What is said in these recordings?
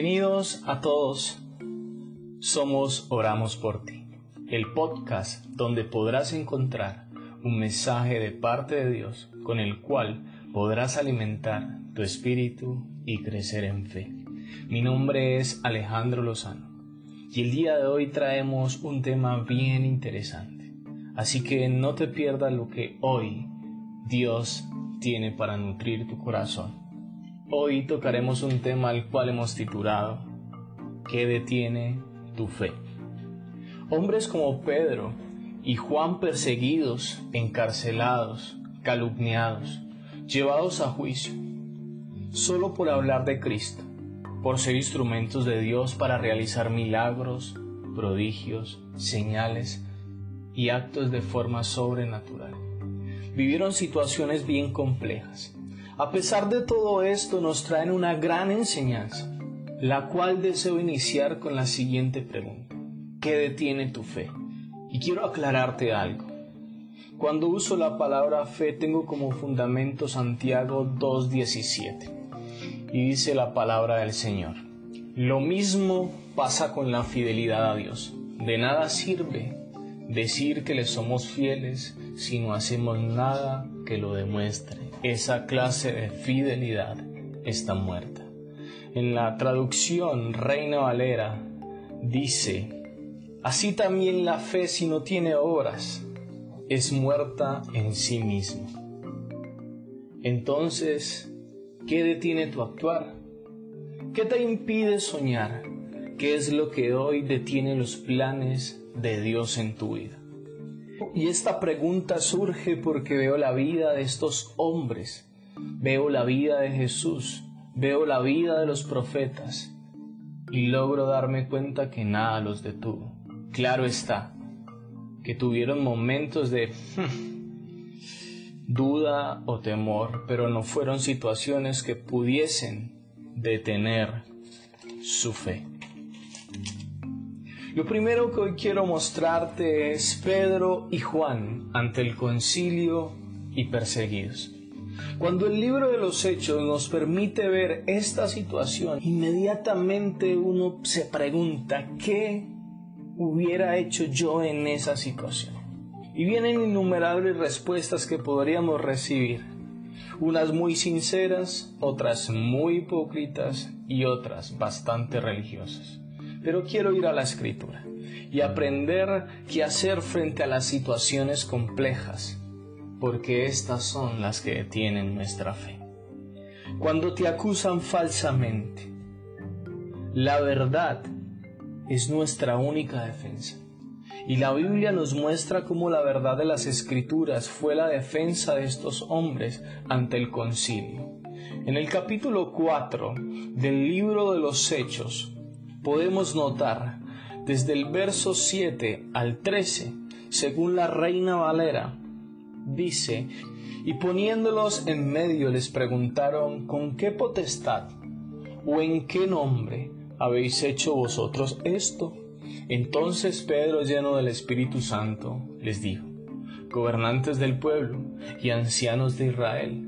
Bienvenidos a todos. Somos Oramos por ti, el podcast donde podrás encontrar un mensaje de parte de Dios con el cual podrás alimentar tu espíritu y crecer en fe. Mi nombre es Alejandro Lozano y el día de hoy traemos un tema bien interesante. Así que no te pierdas lo que hoy Dios tiene para nutrir tu corazón. Hoy tocaremos un tema al cual hemos titulado ¿Qué detiene tu fe? Hombres como Pedro y Juan perseguidos, encarcelados, calumniados, llevados a juicio, solo por hablar de Cristo, por ser instrumentos de Dios para realizar milagros, prodigios, señales y actos de forma sobrenatural. Vivieron situaciones bien complejas a pesar de todo esto nos traen una gran enseñanza, la cual deseo iniciar con la siguiente pregunta. ¿Qué detiene tu fe? Y quiero aclararte algo. Cuando uso la palabra fe tengo como fundamento Santiago 2.17 y dice la palabra del Señor. Lo mismo pasa con la fidelidad a Dios. De nada sirve decir que le somos fieles si no hacemos nada que lo demuestre esa clase de fidelidad está muerta. En la traducción Reina Valera dice, así también la fe si no tiene obras es muerta en sí misma. Entonces, ¿qué detiene tu actuar? ¿Qué te impide soñar? ¿Qué es lo que hoy detiene los planes de Dios en tu vida? Y esta pregunta surge porque veo la vida de estos hombres, veo la vida de Jesús, veo la vida de los profetas y logro darme cuenta que nada los detuvo. Claro está, que tuvieron momentos de duda o temor, pero no fueron situaciones que pudiesen detener su fe. Lo primero que hoy quiero mostrarte es Pedro y Juan ante el concilio y perseguidos. Cuando el libro de los hechos nos permite ver esta situación, inmediatamente uno se pregunta, ¿qué hubiera hecho yo en esa situación? Y vienen innumerables respuestas que podríamos recibir, unas muy sinceras, otras muy hipócritas y otras bastante religiosas pero quiero ir a la escritura y aprender qué hacer frente a las situaciones complejas, porque estas son las que detienen nuestra fe. Cuando te acusan falsamente, la verdad es nuestra única defensa. Y la Biblia nos muestra cómo la verdad de las escrituras fue la defensa de estos hombres ante el concilio. En el capítulo 4 del libro de los Hechos, podemos notar desde el verso 7 al 13, según la Reina Valera, dice, y poniéndolos en medio les preguntaron, ¿con qué potestad o en qué nombre habéis hecho vosotros esto? Entonces Pedro, lleno del Espíritu Santo, les dijo, gobernantes del pueblo y ancianos de Israel,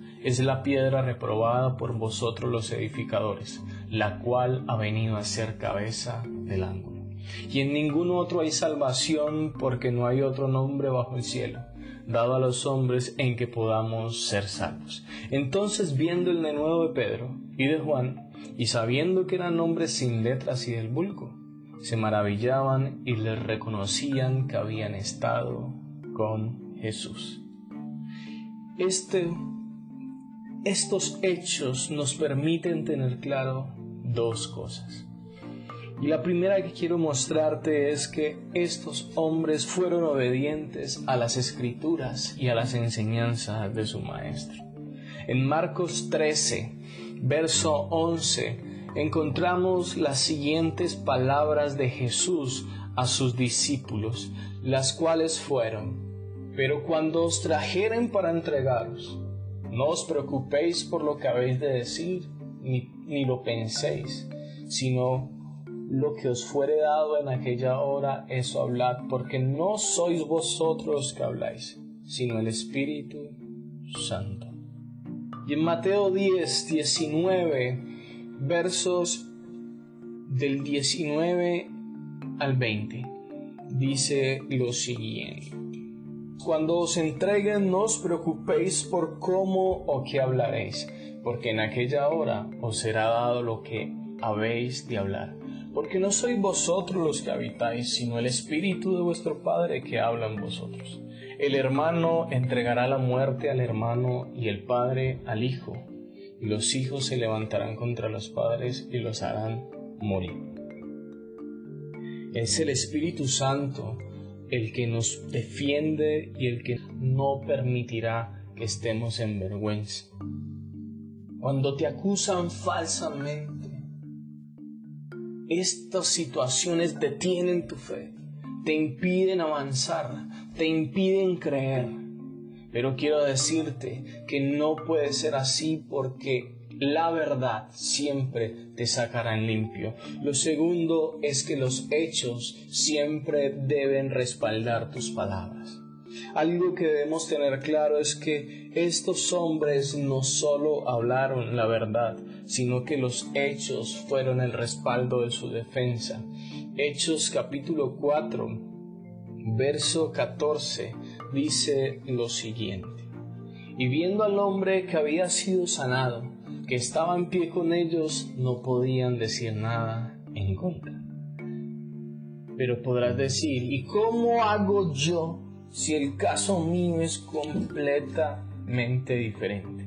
es la piedra reprobada por vosotros los edificadores, la cual ha venido a ser cabeza del ángulo. Y en ningún otro hay salvación porque no hay otro nombre bajo el cielo, dado a los hombres en que podamos ser salvos. Entonces viendo el denuedo de Pedro y de Juan, y sabiendo que eran hombres sin letras y del vulgo, se maravillaban y les reconocían que habían estado con Jesús. Este estos hechos nos permiten tener claro dos cosas. Y la primera que quiero mostrarte es que estos hombres fueron obedientes a las escrituras y a las enseñanzas de su maestro. En Marcos 13, verso 11, encontramos las siguientes palabras de Jesús a sus discípulos, las cuales fueron, pero cuando os trajeren para entregaros, no os preocupéis por lo que habéis de decir, ni, ni lo penséis, sino lo que os fuere dado en aquella hora, eso hablad, porque no sois vosotros que habláis, sino el Espíritu Santo. Y en Mateo 10, 19, versos del 19 al 20, dice lo siguiente. Cuando os entreguen no os preocupéis por cómo o qué hablaréis, porque en aquella hora os será dado lo que habéis de hablar. Porque no sois vosotros los que habitáis, sino el Espíritu de vuestro Padre que habla en vosotros. El hermano entregará la muerte al hermano y el Padre al Hijo, y los hijos se levantarán contra los padres y los harán morir. Es el Espíritu Santo el que nos defiende y el que no permitirá que estemos en vergüenza. Cuando te acusan falsamente, estas situaciones detienen tu fe, te impiden avanzar, te impiden creer. Pero quiero decirte que no puede ser así porque la verdad siempre te sacará en limpio. Lo segundo es que los hechos siempre deben respaldar tus palabras. Algo que debemos tener claro es que estos hombres no solo hablaron la verdad, sino que los hechos fueron el respaldo de su defensa. Hechos capítulo 4, verso 14 dice lo siguiente. Y viendo al hombre que había sido sanado, que estaba en pie con ellos no podían decir nada en contra. Pero podrás decir, ¿y cómo hago yo si el caso mío es completamente diferente?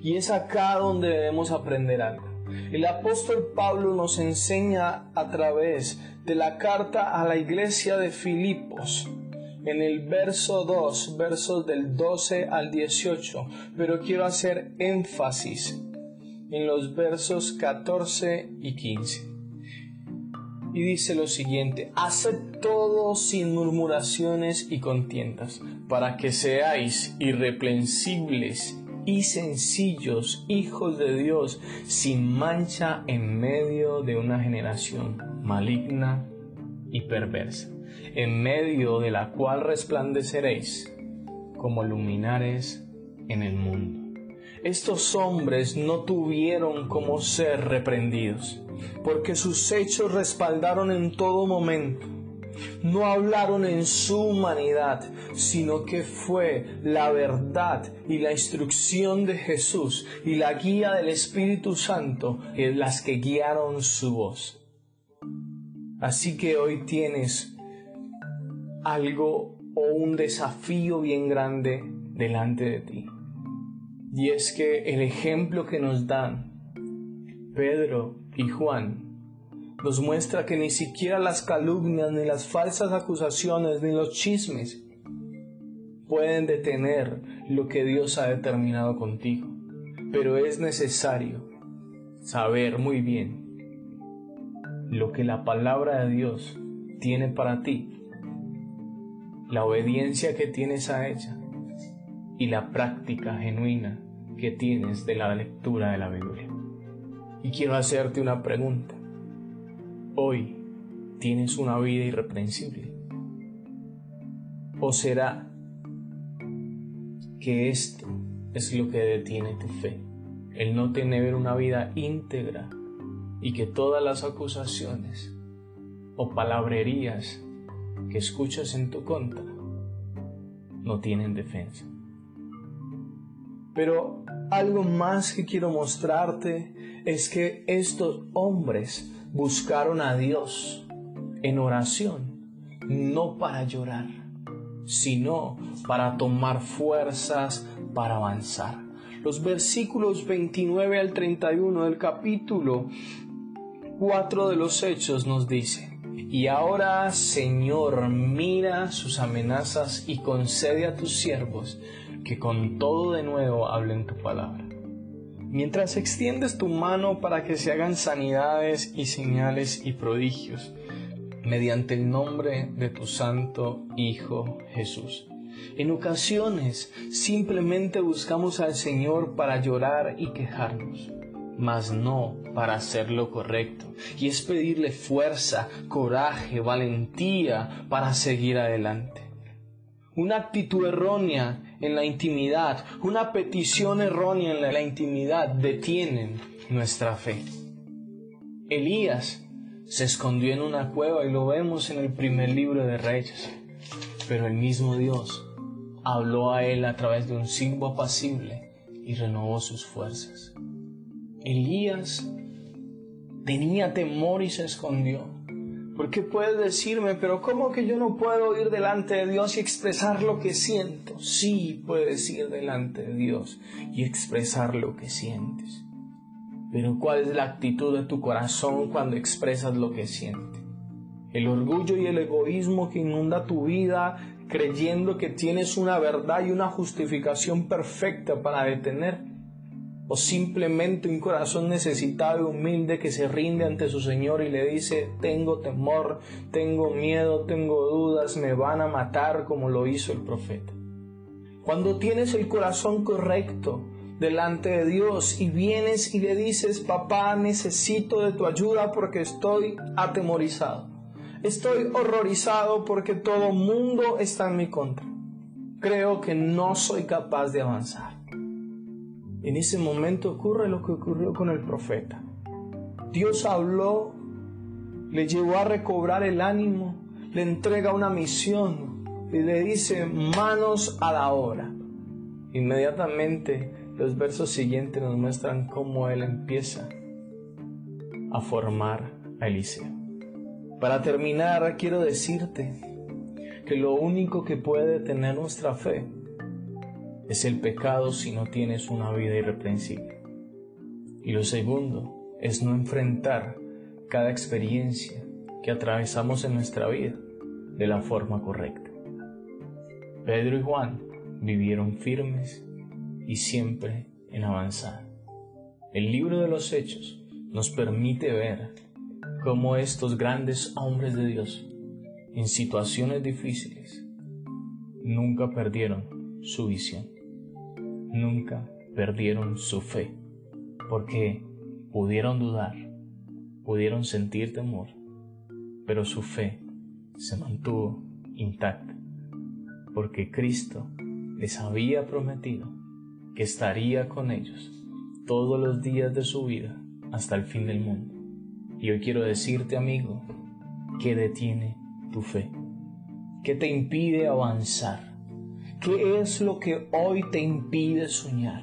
Y es acá donde debemos aprender algo. El apóstol Pablo nos enseña a través de la carta a la iglesia de Filipos en el verso 2, versos del 12 al 18, pero quiero hacer énfasis en los versos 14 y 15. Y dice lo siguiente, haced todo sin murmuraciones y contiendas, para que seáis irreprensibles y sencillos hijos de Dios, sin mancha en medio de una generación maligna y perversa, en medio de la cual resplandeceréis como luminares en el mundo. Estos hombres no tuvieron como ser reprendidos, porque sus hechos respaldaron en todo momento. No hablaron en su humanidad, sino que fue la verdad y la instrucción de Jesús y la guía del Espíritu Santo las que guiaron su voz. Así que hoy tienes algo o un desafío bien grande delante de ti. Y es que el ejemplo que nos dan Pedro y Juan nos muestra que ni siquiera las calumnias, ni las falsas acusaciones, ni los chismes pueden detener lo que Dios ha determinado contigo. Pero es necesario saber muy bien lo que la palabra de Dios tiene para ti, la obediencia que tienes a ella y la práctica genuina que tienes de la lectura de la Biblia. Y quiero hacerte una pregunta. Hoy tienes una vida irreprensible. ¿O será que esto es lo que detiene tu fe? El no tener una vida íntegra y que todas las acusaciones o palabrerías que escuchas en tu contra no tienen defensa. Pero algo más que quiero mostrarte es que estos hombres buscaron a Dios en oración, no para llorar, sino para tomar fuerzas para avanzar. Los versículos 29 al 31 del capítulo 4 de los Hechos nos dice, y ahora, Señor, mira sus amenazas y concede a tus siervos que con todo de nuevo hablen tu palabra. Mientras extiendes tu mano para que se hagan sanidades y señales y prodigios, mediante el nombre de tu Santo Hijo Jesús. En ocasiones simplemente buscamos al Señor para llorar y quejarnos, mas no para hacer lo correcto, y es pedirle fuerza, coraje, valentía para seguir adelante. Una actitud errónea en la intimidad, una petición errónea en la intimidad detienen nuestra fe. Elías se escondió en una cueva y lo vemos en el primer libro de Reyes, pero el mismo Dios habló a él a través de un silbo apacible y renovó sus fuerzas. Elías tenía temor y se escondió. ¿Por qué puedes decirme, pero cómo que yo no puedo ir delante de Dios y expresar lo que siento? Sí, puedes ir delante de Dios y expresar lo que sientes. Pero ¿cuál es la actitud de tu corazón cuando expresas lo que sientes? El orgullo y el egoísmo que inunda tu vida creyendo que tienes una verdad y una justificación perfecta para detener, o simplemente un corazón necesitado y humilde que se rinde ante su Señor y le dice, tengo temor, tengo miedo, tengo dudas, me van a matar como lo hizo el profeta. Cuando tienes el corazón correcto delante de Dios y vienes y le dices, papá, necesito de tu ayuda porque estoy atemorizado. Estoy horrorizado porque todo mundo está en mi contra. Creo que no soy capaz de avanzar. En ese momento ocurre lo que ocurrió con el profeta. Dios habló, le llevó a recobrar el ánimo, le entrega una misión y le dice manos a la obra. Inmediatamente los versos siguientes nos muestran cómo él empieza a formar a Eliseo. Para terminar, quiero decirte que lo único que puede detener nuestra fe es el pecado si no tienes una vida irreprensible. Y lo segundo es no enfrentar cada experiencia que atravesamos en nuestra vida de la forma correcta. Pedro y Juan vivieron firmes y siempre en avanzar. El libro de los Hechos nos permite ver cómo estos grandes hombres de Dios, en situaciones difíciles, nunca perdieron su visión, nunca perdieron su fe, porque pudieron dudar, pudieron sentir temor, pero su fe se mantuvo intacta, porque Cristo les había prometido que estaría con ellos todos los días de su vida hasta el fin del mundo. Y hoy quiero decirte, amigo, ¿qué detiene tu fe? ¿Qué te impide avanzar? ¿Qué es lo que hoy te impide soñar?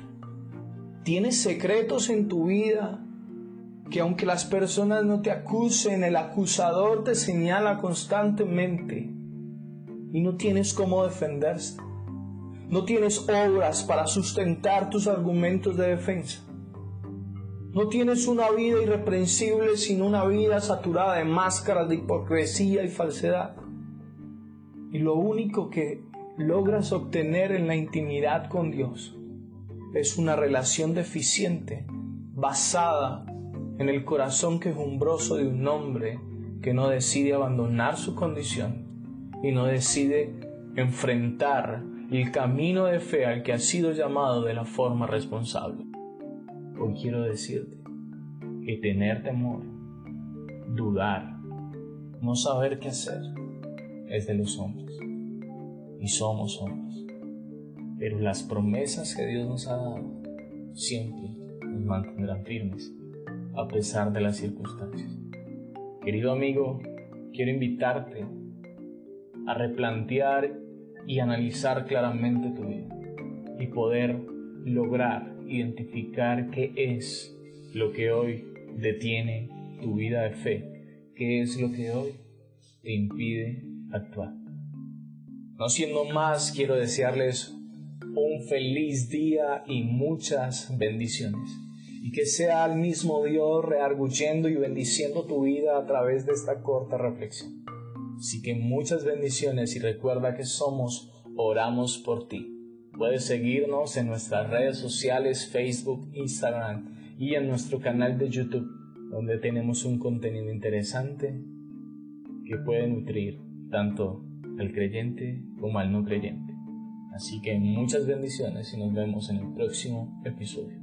¿Tienes secretos en tu vida que aunque las personas no te acusen, el acusador te señala constantemente y no tienes cómo defenderse? No tienes obras para sustentar tus argumentos de defensa. No tienes una vida irreprensible, sino una vida saturada de máscaras de hipocresía y falsedad. Y lo único que logras obtener en la intimidad con Dios es una relación deficiente basada en el corazón quejumbroso de un hombre que no decide abandonar su condición y no decide enfrentar el camino de fe al que ha sido llamado de la forma responsable. Hoy quiero decirte que tener temor, dudar, no saber qué hacer, es de los hombres. Y somos hombres. Pero las promesas que Dios nos ha dado siempre nos mantendrán firmes, a pesar de las circunstancias. Querido amigo, quiero invitarte a replantear y analizar claramente tu vida y poder lograr identificar qué es lo que hoy detiene tu vida de fe, qué es lo que hoy te impide actuar. No siendo más, quiero desearles un feliz día y muchas bendiciones. Y que sea el mismo Dios rearguyendo y bendiciendo tu vida a través de esta corta reflexión. Así que muchas bendiciones y recuerda que somos Oramos por ti. Puedes seguirnos en nuestras redes sociales, Facebook, Instagram y en nuestro canal de YouTube, donde tenemos un contenido interesante que puede nutrir tanto al creyente como al no creyente. Así que muchas bendiciones y nos vemos en el próximo episodio.